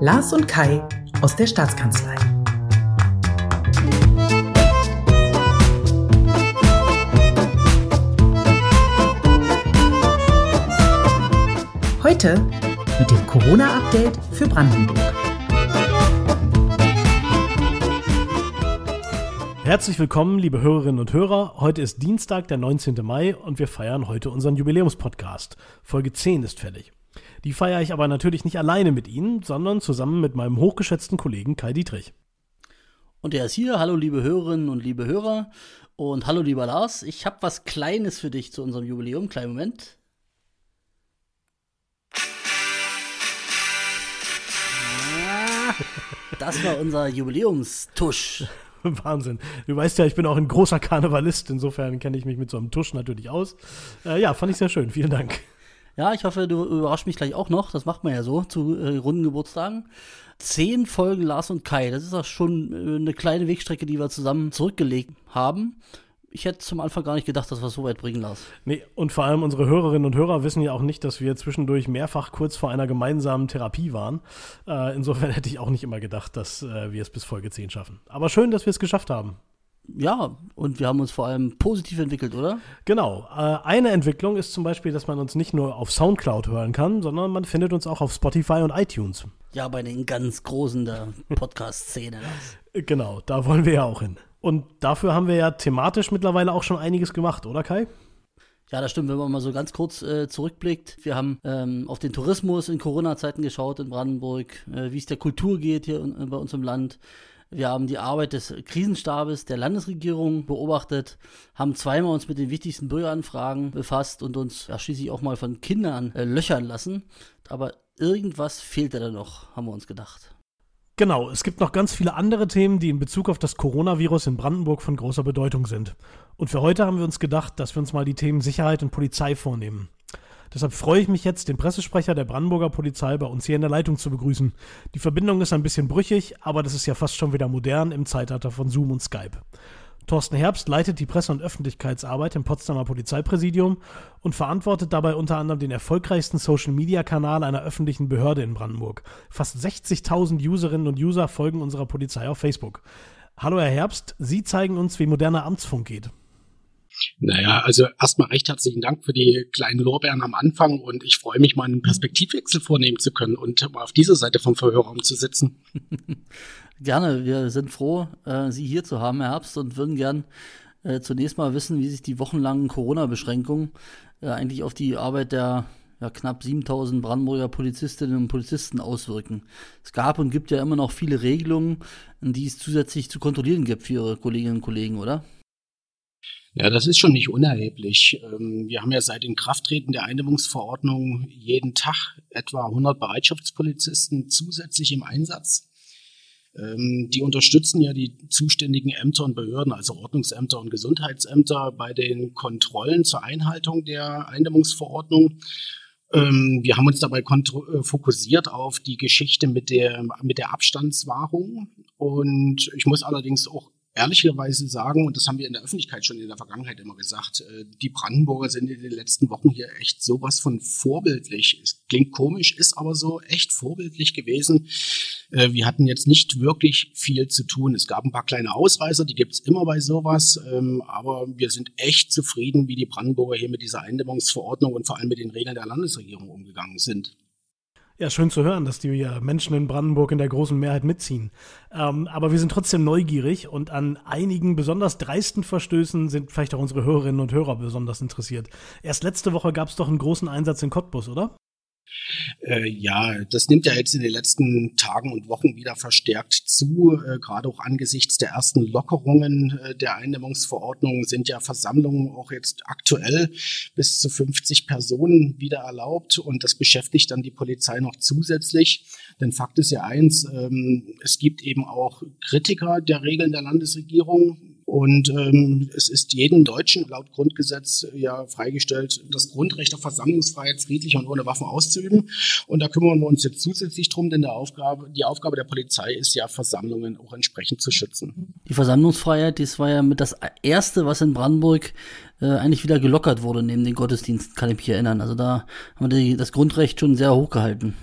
Lars und Kai aus der Staatskanzlei. Heute mit dem Corona-Update für Brandenburg. Herzlich willkommen, liebe Hörerinnen und Hörer. Heute ist Dienstag, der 19. Mai und wir feiern heute unseren Jubiläumspodcast. Folge 10 ist fällig. Die feiere ich aber natürlich nicht alleine mit Ihnen, sondern zusammen mit meinem hochgeschätzten Kollegen Kai Dietrich. Und er ist hier. Hallo, liebe Hörerinnen und liebe Hörer. Und hallo, lieber Lars. Ich habe was Kleines für dich zu unserem Jubiläum. Kleinen Moment. Ah, das war unser Jubiläumstusch. Wahnsinn. Du weißt ja, ich bin auch ein großer Karnevalist, insofern kenne ich mich mit so einem Tusch natürlich aus. Äh, ja, fand ich sehr schön. Vielen Dank. Ja, ich hoffe, du überraschst mich gleich auch noch. Das macht man ja so zu äh, runden Geburtstagen. Zehn Folgen Lars und Kai. Das ist auch schon äh, eine kleine Wegstrecke, die wir zusammen zurückgelegt haben ich hätte zum Anfang gar nicht gedacht, dass wir es so weit bringen lassen. Nee, und vor allem unsere Hörerinnen und Hörer wissen ja auch nicht, dass wir zwischendurch mehrfach kurz vor einer gemeinsamen Therapie waren. Äh, insofern hätte ich auch nicht immer gedacht, dass äh, wir es bis Folge 10 schaffen. Aber schön, dass wir es geschafft haben. Ja, und wir haben uns vor allem positiv entwickelt, oder? Genau. Äh, eine Entwicklung ist zum Beispiel, dass man uns nicht nur auf Soundcloud hören kann, sondern man findet uns auch auf Spotify und iTunes. Ja, bei den ganz Großen der Podcast-Szene. genau, da wollen wir ja auch hin. Und dafür haben wir ja thematisch mittlerweile auch schon einiges gemacht, oder Kai? Ja, das stimmt, wenn man mal so ganz kurz äh, zurückblickt. Wir haben ähm, auf den Tourismus in Corona-Zeiten geschaut in Brandenburg, äh, wie es der Kultur geht hier in, bei uns im Land. Wir haben die Arbeit des Krisenstabes der Landesregierung beobachtet, haben zweimal uns mit den wichtigsten Bürgeranfragen befasst und uns ja, schließlich auch mal von Kindern äh, löchern lassen. Aber irgendwas fehlte da noch, haben wir uns gedacht. Genau, es gibt noch ganz viele andere Themen, die in Bezug auf das Coronavirus in Brandenburg von großer Bedeutung sind. Und für heute haben wir uns gedacht, dass wir uns mal die Themen Sicherheit und Polizei vornehmen. Deshalb freue ich mich jetzt, den Pressesprecher der Brandenburger Polizei bei uns hier in der Leitung zu begrüßen. Die Verbindung ist ein bisschen brüchig, aber das ist ja fast schon wieder modern im Zeitalter von Zoom und Skype. Thorsten Herbst leitet die Presse- und Öffentlichkeitsarbeit im Potsdamer Polizeipräsidium und verantwortet dabei unter anderem den erfolgreichsten Social-Media-Kanal einer öffentlichen Behörde in Brandenburg. Fast 60.000 Userinnen und User folgen unserer Polizei auf Facebook. Hallo Herr Herbst, Sie zeigen uns, wie moderner Amtsfunk geht. Naja, also erstmal recht herzlichen Dank für die kleinen Lorbeeren am Anfang und ich freue mich mal einen Perspektivwechsel vornehmen zu können und mal auf dieser Seite vom Verhörraum zu sitzen. Gerne, wir sind froh, äh, Sie hier zu haben, Herr Herbst, und würden gern äh, zunächst mal wissen, wie sich die wochenlangen Corona-Beschränkungen äh, eigentlich auf die Arbeit der ja, knapp 7000 Brandenburger Polizistinnen und Polizisten auswirken. Es gab und gibt ja immer noch viele Regelungen, die es zusätzlich zu kontrollieren gibt für Ihre Kolleginnen und Kollegen, oder? Ja, das ist schon nicht unerheblich. Ähm, wir haben ja seit Inkrafttreten der Eindämmungsverordnung jeden Tag etwa 100 Bereitschaftspolizisten zusätzlich im Einsatz. Ähm, die unterstützen ja die zuständigen Ämter und Behörden, also Ordnungsämter und Gesundheitsämter, bei den Kontrollen zur Einhaltung der Eindämmungsverordnung. Ähm, wir haben uns dabei äh, fokussiert auf die Geschichte mit der, mit der Abstandswahrung. Und ich muss allerdings auch ehrlicherweise sagen, und das haben wir in der Öffentlichkeit schon in der Vergangenheit immer gesagt, äh, die Brandenburger sind in den letzten Wochen hier echt sowas von vorbildlich. Es klingt komisch, ist aber so echt vorbildlich gewesen. Äh, wir hatten jetzt nicht wirklich viel zu tun. Es gab ein paar kleine Ausreißer, die gibt's immer bei sowas, ähm, aber wir sind echt zufrieden, wie die Brandenburger hier mit dieser Eindämmungsverordnung und vor allem mit den Regeln der Landesregierung umgegangen sind. Ja, schön zu hören, dass die Menschen in Brandenburg in der großen Mehrheit mitziehen. Ähm, aber wir sind trotzdem neugierig und an einigen besonders dreisten Verstößen sind vielleicht auch unsere Hörerinnen und Hörer besonders interessiert. Erst letzte Woche gab es doch einen großen Einsatz in Cottbus, oder? Äh, ja, das nimmt ja jetzt in den letzten Tagen und Wochen wieder verstärkt zu. Äh, gerade auch angesichts der ersten Lockerungen äh, der Eindämmungsverordnung sind ja Versammlungen auch jetzt aktuell bis zu 50 Personen wieder erlaubt und das beschäftigt dann die Polizei noch zusätzlich. Denn Fakt ist ja eins, ähm, es gibt eben auch Kritiker der Regeln der Landesregierung, und ähm, es ist jedem Deutschen laut Grundgesetz ja freigestellt, das Grundrecht auf Versammlungsfreiheit friedlich und ohne Waffen auszuüben. Und da kümmern wir uns jetzt zusätzlich drum, denn der Aufgabe, die Aufgabe der Polizei ist ja, Versammlungen auch entsprechend zu schützen. Die Versammlungsfreiheit, das war ja mit das erste, was in Brandenburg äh, eigentlich wieder gelockert wurde neben den Gottesdiensten, kann ich mich erinnern. Also da haben wir die, das Grundrecht schon sehr hoch gehalten.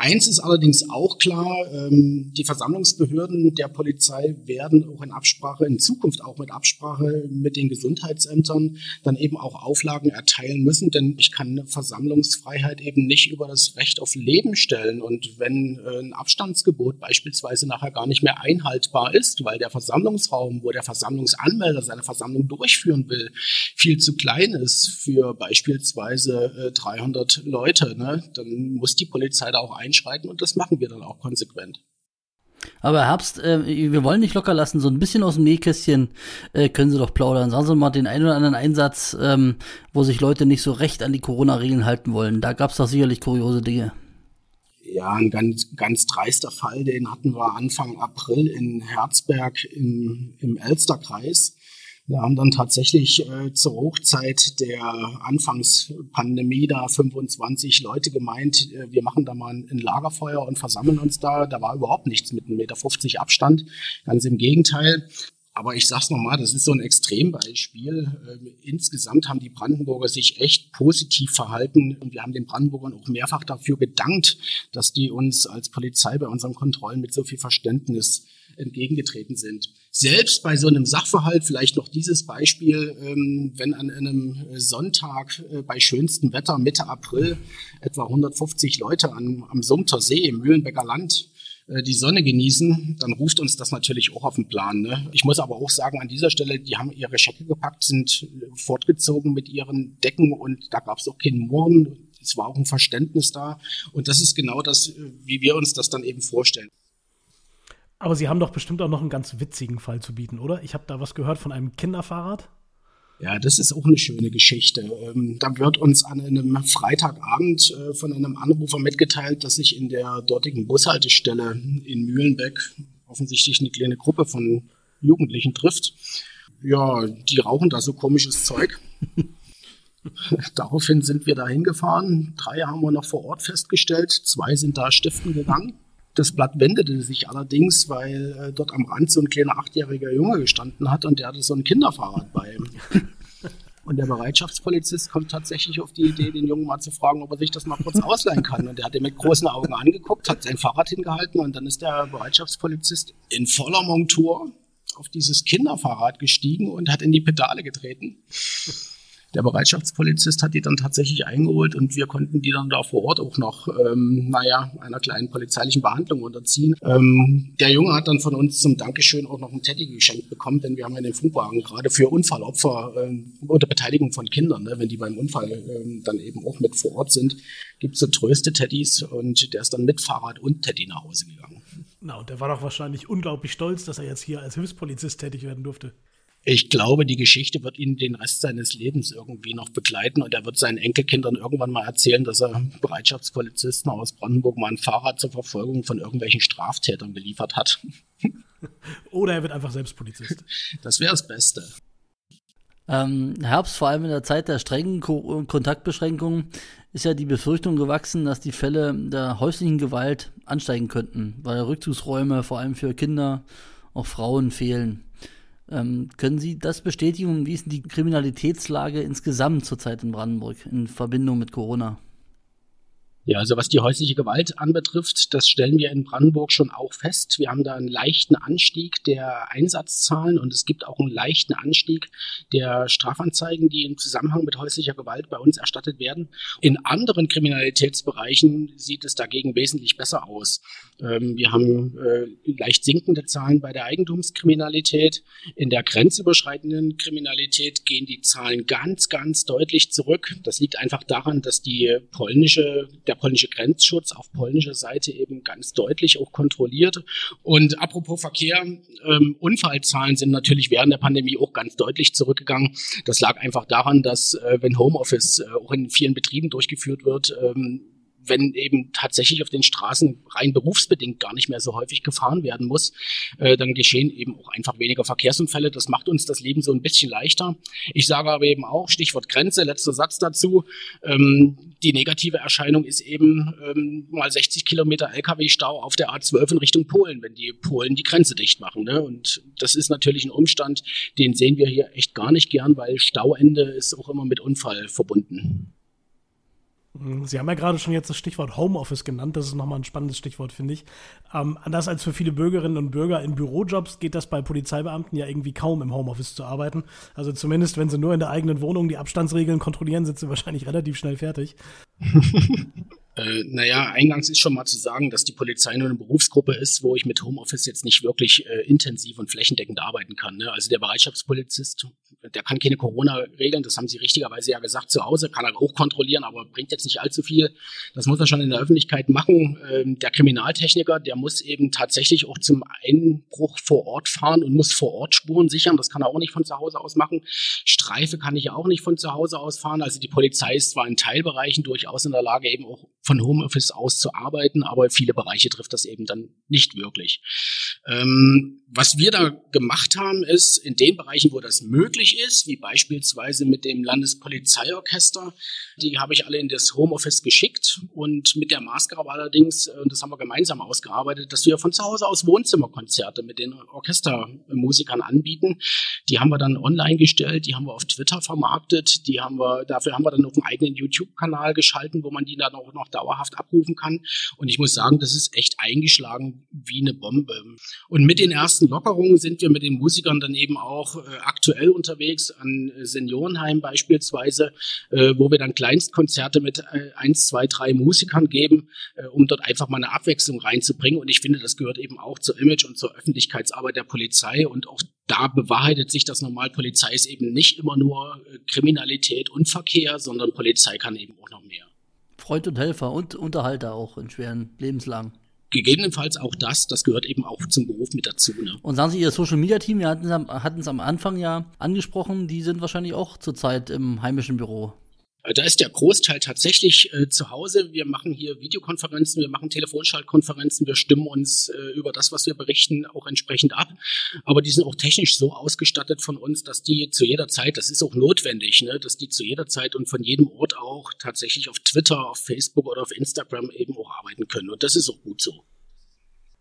Eins ist allerdings auch klar, ähm, die Versammlungsbehörden der Polizei werden auch in Absprache, in Zukunft auch mit Absprache mit den Gesundheitsämtern dann eben auch Auflagen erteilen müssen, denn ich kann eine Versammlungsfreiheit eben nicht über das Recht auf Leben stellen. Und wenn äh, ein Abstandsgebot beispielsweise nachher gar nicht mehr einhaltbar ist, weil der Versammlungsraum, wo der Versammlungsanmelder seine Versammlung durchführen will, viel zu klein ist für beispielsweise äh, 300 Leute, ne, dann muss die Polizei da auch ein einschreiten und das machen wir dann auch konsequent. Aber Herbst, äh, wir wollen nicht locker lassen, so ein bisschen aus dem Nähkästchen äh, können Sie doch plaudern. Sagen Sie mal den einen oder anderen Einsatz, ähm, wo sich Leute nicht so recht an die Corona-Regeln halten wollen. Da gab es doch sicherlich kuriose Dinge. Ja, ein ganz, ganz dreister Fall, den hatten wir Anfang April in Herzberg im, im Elsterkreis. Wir haben dann tatsächlich äh, zur Hochzeit der Anfangspandemie da 25 Leute gemeint, äh, wir machen da mal ein, Lagerfeuer und versammeln uns da. Da war überhaupt nichts mit 1,50 Meter Abstand. Ganz im Gegenteil. Aber ich sag's nochmal, das ist so ein Extrembeispiel. Ähm, insgesamt haben die Brandenburger sich echt positiv verhalten und wir haben den Brandenburgern auch mehrfach dafür gedankt, dass die uns als Polizei bei unseren Kontrollen mit so viel Verständnis entgegengetreten sind. Selbst bei so einem Sachverhalt, vielleicht noch dieses Beispiel, ähm, wenn an einem Sonntag äh, bei schönstem Wetter Mitte April etwa 150 Leute am Sumter See im Mühlenbecker Land äh, die Sonne genießen, dann ruft uns das natürlich auch auf den Plan. Ne? Ich muss aber auch sagen, an dieser Stelle, die haben ihre Schecke gepackt, sind fortgezogen mit ihren Decken und da gab es auch keinen Murren. Es war auch ein Verständnis da. Und das ist genau das, äh, wie wir uns das dann eben vorstellen. Aber Sie haben doch bestimmt auch noch einen ganz witzigen Fall zu bieten, oder? Ich habe da was gehört von einem Kinderfahrrad. Ja, das ist auch eine schöne Geschichte. Ähm, da wird uns an einem Freitagabend äh, von einem Anrufer mitgeteilt, dass sich in der dortigen Bushaltestelle in Mühlenbeck offensichtlich eine kleine Gruppe von Jugendlichen trifft. Ja, die rauchen da so komisches Zeug. Daraufhin sind wir da hingefahren. Drei haben wir noch vor Ort festgestellt. Zwei sind da stiften gegangen. Das Blatt wendete sich allerdings, weil äh, dort am Rand so ein kleiner achtjähriger Junge gestanden hat und der hatte so ein Kinderfahrrad bei ihm. Und der Bereitschaftspolizist kommt tatsächlich auf die Idee, den Jungen mal zu fragen, ob er sich das mal kurz ausleihen kann. Und der hat ihn mit großen Augen angeguckt, hat sein Fahrrad hingehalten und dann ist der Bereitschaftspolizist in voller Montur auf dieses Kinderfahrrad gestiegen und hat in die Pedale getreten. Der Bereitschaftspolizist hat die dann tatsächlich eingeholt und wir konnten die dann da vor Ort auch noch, ähm, naja, einer kleinen polizeilichen Behandlung unterziehen. Ähm, der Junge hat dann von uns zum Dankeschön auch noch ein Teddy geschenkt bekommen, denn wir haben ja den Funkwagen gerade für Unfallopfer ähm, oder Beteiligung von Kindern, ne, wenn die beim Unfall ähm, dann eben auch mit vor Ort sind, gibt es so Tröste-Teddys und der ist dann mit Fahrrad und Teddy nach Hause gegangen. Na, und der war doch wahrscheinlich unglaublich stolz, dass er jetzt hier als Hilfspolizist tätig werden durfte ich glaube, die Geschichte wird ihn den Rest seines Lebens irgendwie noch begleiten und er wird seinen Enkelkindern irgendwann mal erzählen, dass er Bereitschaftspolizisten aus Brandenburg mal ein Fahrrad zur Verfolgung von irgendwelchen Straftätern geliefert hat. Oder er wird einfach selbst Polizist. Das wäre das Beste. Ähm, Herbst, vor allem in der Zeit der strengen Ko Kontaktbeschränkungen, ist ja die Befürchtung gewachsen, dass die Fälle der häuslichen Gewalt ansteigen könnten, weil Rückzugsräume vor allem für Kinder, auch Frauen fehlen. Ähm, können Sie das bestätigen? Wie ist die Kriminalitätslage insgesamt zurzeit in Brandenburg in Verbindung mit Corona? Ja, also was die häusliche Gewalt anbetrifft, das stellen wir in Brandenburg schon auch fest. Wir haben da einen leichten Anstieg der Einsatzzahlen und es gibt auch einen leichten Anstieg der Strafanzeigen, die im Zusammenhang mit häuslicher Gewalt bei uns erstattet werden. In anderen Kriminalitätsbereichen sieht es dagegen wesentlich besser aus. Ähm, wir haben äh, leicht sinkende Zahlen bei der Eigentumskriminalität. In der grenzüberschreitenden Kriminalität gehen die Zahlen ganz, ganz deutlich zurück. Das liegt einfach daran, dass die polnische, der polnische Grenzschutz auf polnischer Seite eben ganz deutlich auch kontrolliert. Und apropos Verkehr, ähm, Unfallzahlen sind natürlich während der Pandemie auch ganz deutlich zurückgegangen. Das lag einfach daran, dass äh, wenn Homeoffice äh, auch in vielen Betrieben durchgeführt wird, ähm, wenn eben tatsächlich auf den Straßen rein berufsbedingt gar nicht mehr so häufig gefahren werden muss, äh, dann geschehen eben auch einfach weniger Verkehrsunfälle. Das macht uns das Leben so ein bisschen leichter. Ich sage aber eben auch, Stichwort Grenze, letzter Satz dazu, ähm, die negative Erscheinung ist eben ähm, mal 60 Kilometer Lkw-Stau auf der A12 in Richtung Polen, wenn die Polen die Grenze dicht machen. Ne? Und das ist natürlich ein Umstand, den sehen wir hier echt gar nicht gern, weil Stauende ist auch immer mit Unfall verbunden. Sie haben ja gerade schon jetzt das Stichwort Homeoffice genannt. Das ist nochmal ein spannendes Stichwort, finde ich. Ähm, anders als für viele Bürgerinnen und Bürger in Bürojobs geht das bei Polizeibeamten ja irgendwie kaum im Homeoffice zu arbeiten. Also zumindest, wenn sie nur in der eigenen Wohnung die Abstandsregeln kontrollieren, sind sie wahrscheinlich relativ schnell fertig. Äh, naja, eingangs ist schon mal zu sagen, dass die Polizei nur eine Berufsgruppe ist, wo ich mit Homeoffice jetzt nicht wirklich äh, intensiv und flächendeckend arbeiten kann. Ne? Also der Bereitschaftspolizist, der kann keine Corona-Regeln, das haben Sie richtigerweise ja gesagt, zu Hause kann er auch kontrollieren, aber bringt jetzt nicht allzu viel. Das muss er schon in der Öffentlichkeit machen. Ähm, der Kriminaltechniker, der muss eben tatsächlich auch zum Einbruch vor Ort fahren und muss vor Ort Spuren sichern. Das kann er auch nicht von zu Hause aus machen. Streife kann ich auch nicht von zu Hause aus fahren. Also die Polizei ist zwar in Teilbereichen durchaus in der Lage, eben auch von Homeoffice aus zu arbeiten, aber viele Bereiche trifft das eben dann nicht wirklich. Ähm, was wir da gemacht haben, ist in den Bereichen, wo das möglich ist, wie beispielsweise mit dem Landespolizeiorchester, die habe ich alle in das Homeoffice geschickt und mit der Maßgabe allerdings, äh, das haben wir gemeinsam ausgearbeitet, dass wir von zu Hause aus Wohnzimmerkonzerte mit den Orchestermusikern anbieten. Die haben wir dann online gestellt, die haben wir auf Twitter vermarktet, die haben wir, dafür haben wir dann auch einen eigenen YouTube-Kanal geschalten, wo man die dann auch noch dauerhaft abrufen kann. Und ich muss sagen, das ist echt eingeschlagen wie eine Bombe. Und mit den ersten Lockerungen sind wir mit den Musikern dann eben auch äh, aktuell unterwegs an Seniorenheim beispielsweise, äh, wo wir dann Kleinstkonzerte mit äh, eins, zwei, drei Musikern geben, äh, um dort einfach mal eine Abwechslung reinzubringen. Und ich finde, das gehört eben auch zur Image und zur Öffentlichkeitsarbeit der Polizei und auch da bewahrheitet sich das normal. Polizei ist eben nicht immer nur äh, Kriminalität und Verkehr, sondern Polizei kann eben auch noch mehr. Freund und Helfer und Unterhalter auch in schweren Lebenslang. Gegebenenfalls auch das, das gehört eben auch zum Beruf mit dazu. Ne? Und sagen Sie, Ihr Social Media Team, wir hatten es am Anfang ja angesprochen, die sind wahrscheinlich auch zurzeit im heimischen Büro. Äh, da ist der Großteil tatsächlich äh, zu Hause. Wir machen hier Videokonferenzen, wir machen Telefonschaltkonferenzen, wir stimmen uns äh, über das, was wir berichten, auch entsprechend ab. Aber die sind auch technisch so ausgestattet von uns, dass die zu jeder Zeit, das ist auch notwendig, ne, dass die zu jeder Zeit und von jedem Ort auch tatsächlich auf Twitter, auf Facebook oder auf Instagram eben auch arbeiten können. Und das ist auch gut so.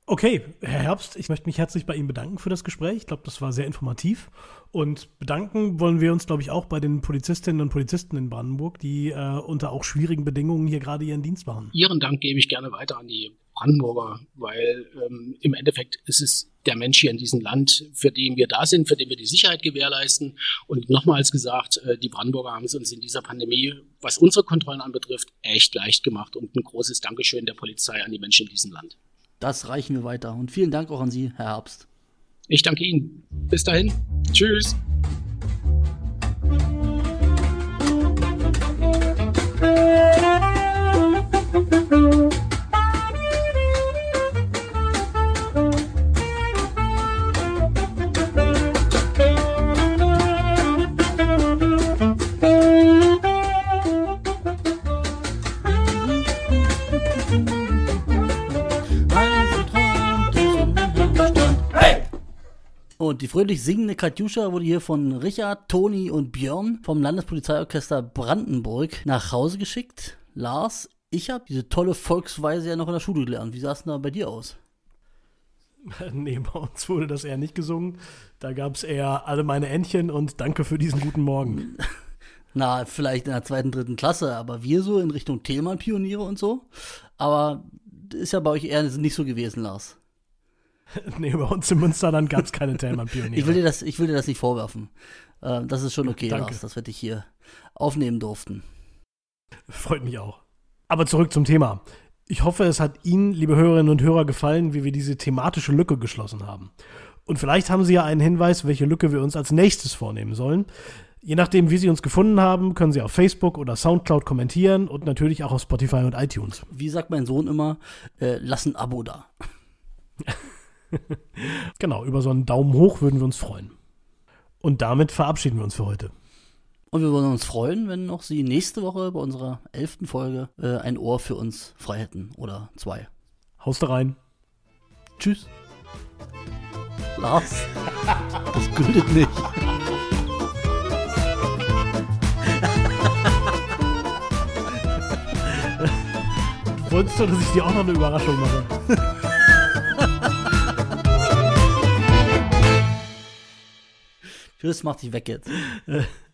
Okay, Herr Herbst, ich möchte mich herzlich bei Ihnen bedanken für das Gespräch. Ich glaube, das war sehr informativ. Und bedanken wollen wir uns, glaube ich, auch bei den Polizistinnen und Polizisten in Brandenburg, die äh, unter auch schwierigen Bedingungen hier gerade ihren Dienst machen. Ihren Dank gebe ich gerne weiter an die Brandenburger, weil ähm, im Endeffekt ist es der Mensch hier in diesem Land, für den wir da sind, für den wir die Sicherheit gewährleisten. Und nochmals gesagt, äh, die Brandenburger haben es uns in dieser Pandemie, was unsere Kontrollen anbetrifft, echt leicht gemacht. Und ein großes Dankeschön der Polizei an die Menschen in diesem Land. Das reichen wir weiter. Und vielen Dank auch an Sie, Herr Herbst. Ich danke Ihnen. Bis dahin. Tschüss. Und die fröhlich singende Katjuscha wurde hier von Richard, Toni und Björn vom Landespolizeiorchester Brandenburg nach Hause geschickt. Lars, ich habe diese tolle Volksweise ja noch in der Schule gelernt. Wie sah es denn da bei dir aus? Nee, bei uns wurde das eher nicht gesungen. Da gab es eher alle meine Entchen und danke für diesen guten Morgen. Na, vielleicht in der zweiten, dritten Klasse, aber wir so in Richtung Thälmann-Pioniere und so. Aber ist ja bei euch eher nicht so gewesen, Lars. nee, bei uns im Münsterland gab es keine Thälmann-Pioniere. ich, will dir das, ich will dir das nicht vorwerfen. Äh, das ist schon okay, Danke. Lars, dass wir dich hier aufnehmen durften. Freut mich auch. Aber zurück zum Thema. Ich hoffe, es hat Ihnen, liebe Hörerinnen und Hörer, gefallen, wie wir diese thematische Lücke geschlossen haben. Und vielleicht haben Sie ja einen Hinweis, welche Lücke wir uns als nächstes vornehmen sollen. Je nachdem, wie Sie uns gefunden haben, können Sie auf Facebook oder Soundcloud kommentieren und natürlich auch auf Spotify und iTunes. Wie sagt mein Sohn immer, äh, lass ein Abo da. genau, über so einen Daumen hoch würden wir uns freuen. Und damit verabschieden wir uns für heute. Und wir würden uns freuen, wenn auch Sie nächste Woche bei unserer elften Folge äh, ein Ohr für uns frei hätten. Oder zwei. Haust da rein. Tschüss. Lars, das gültet nicht. Wolltest du, dass ich dir auch noch eine Überraschung mache? Tschüss, mach dich weg jetzt.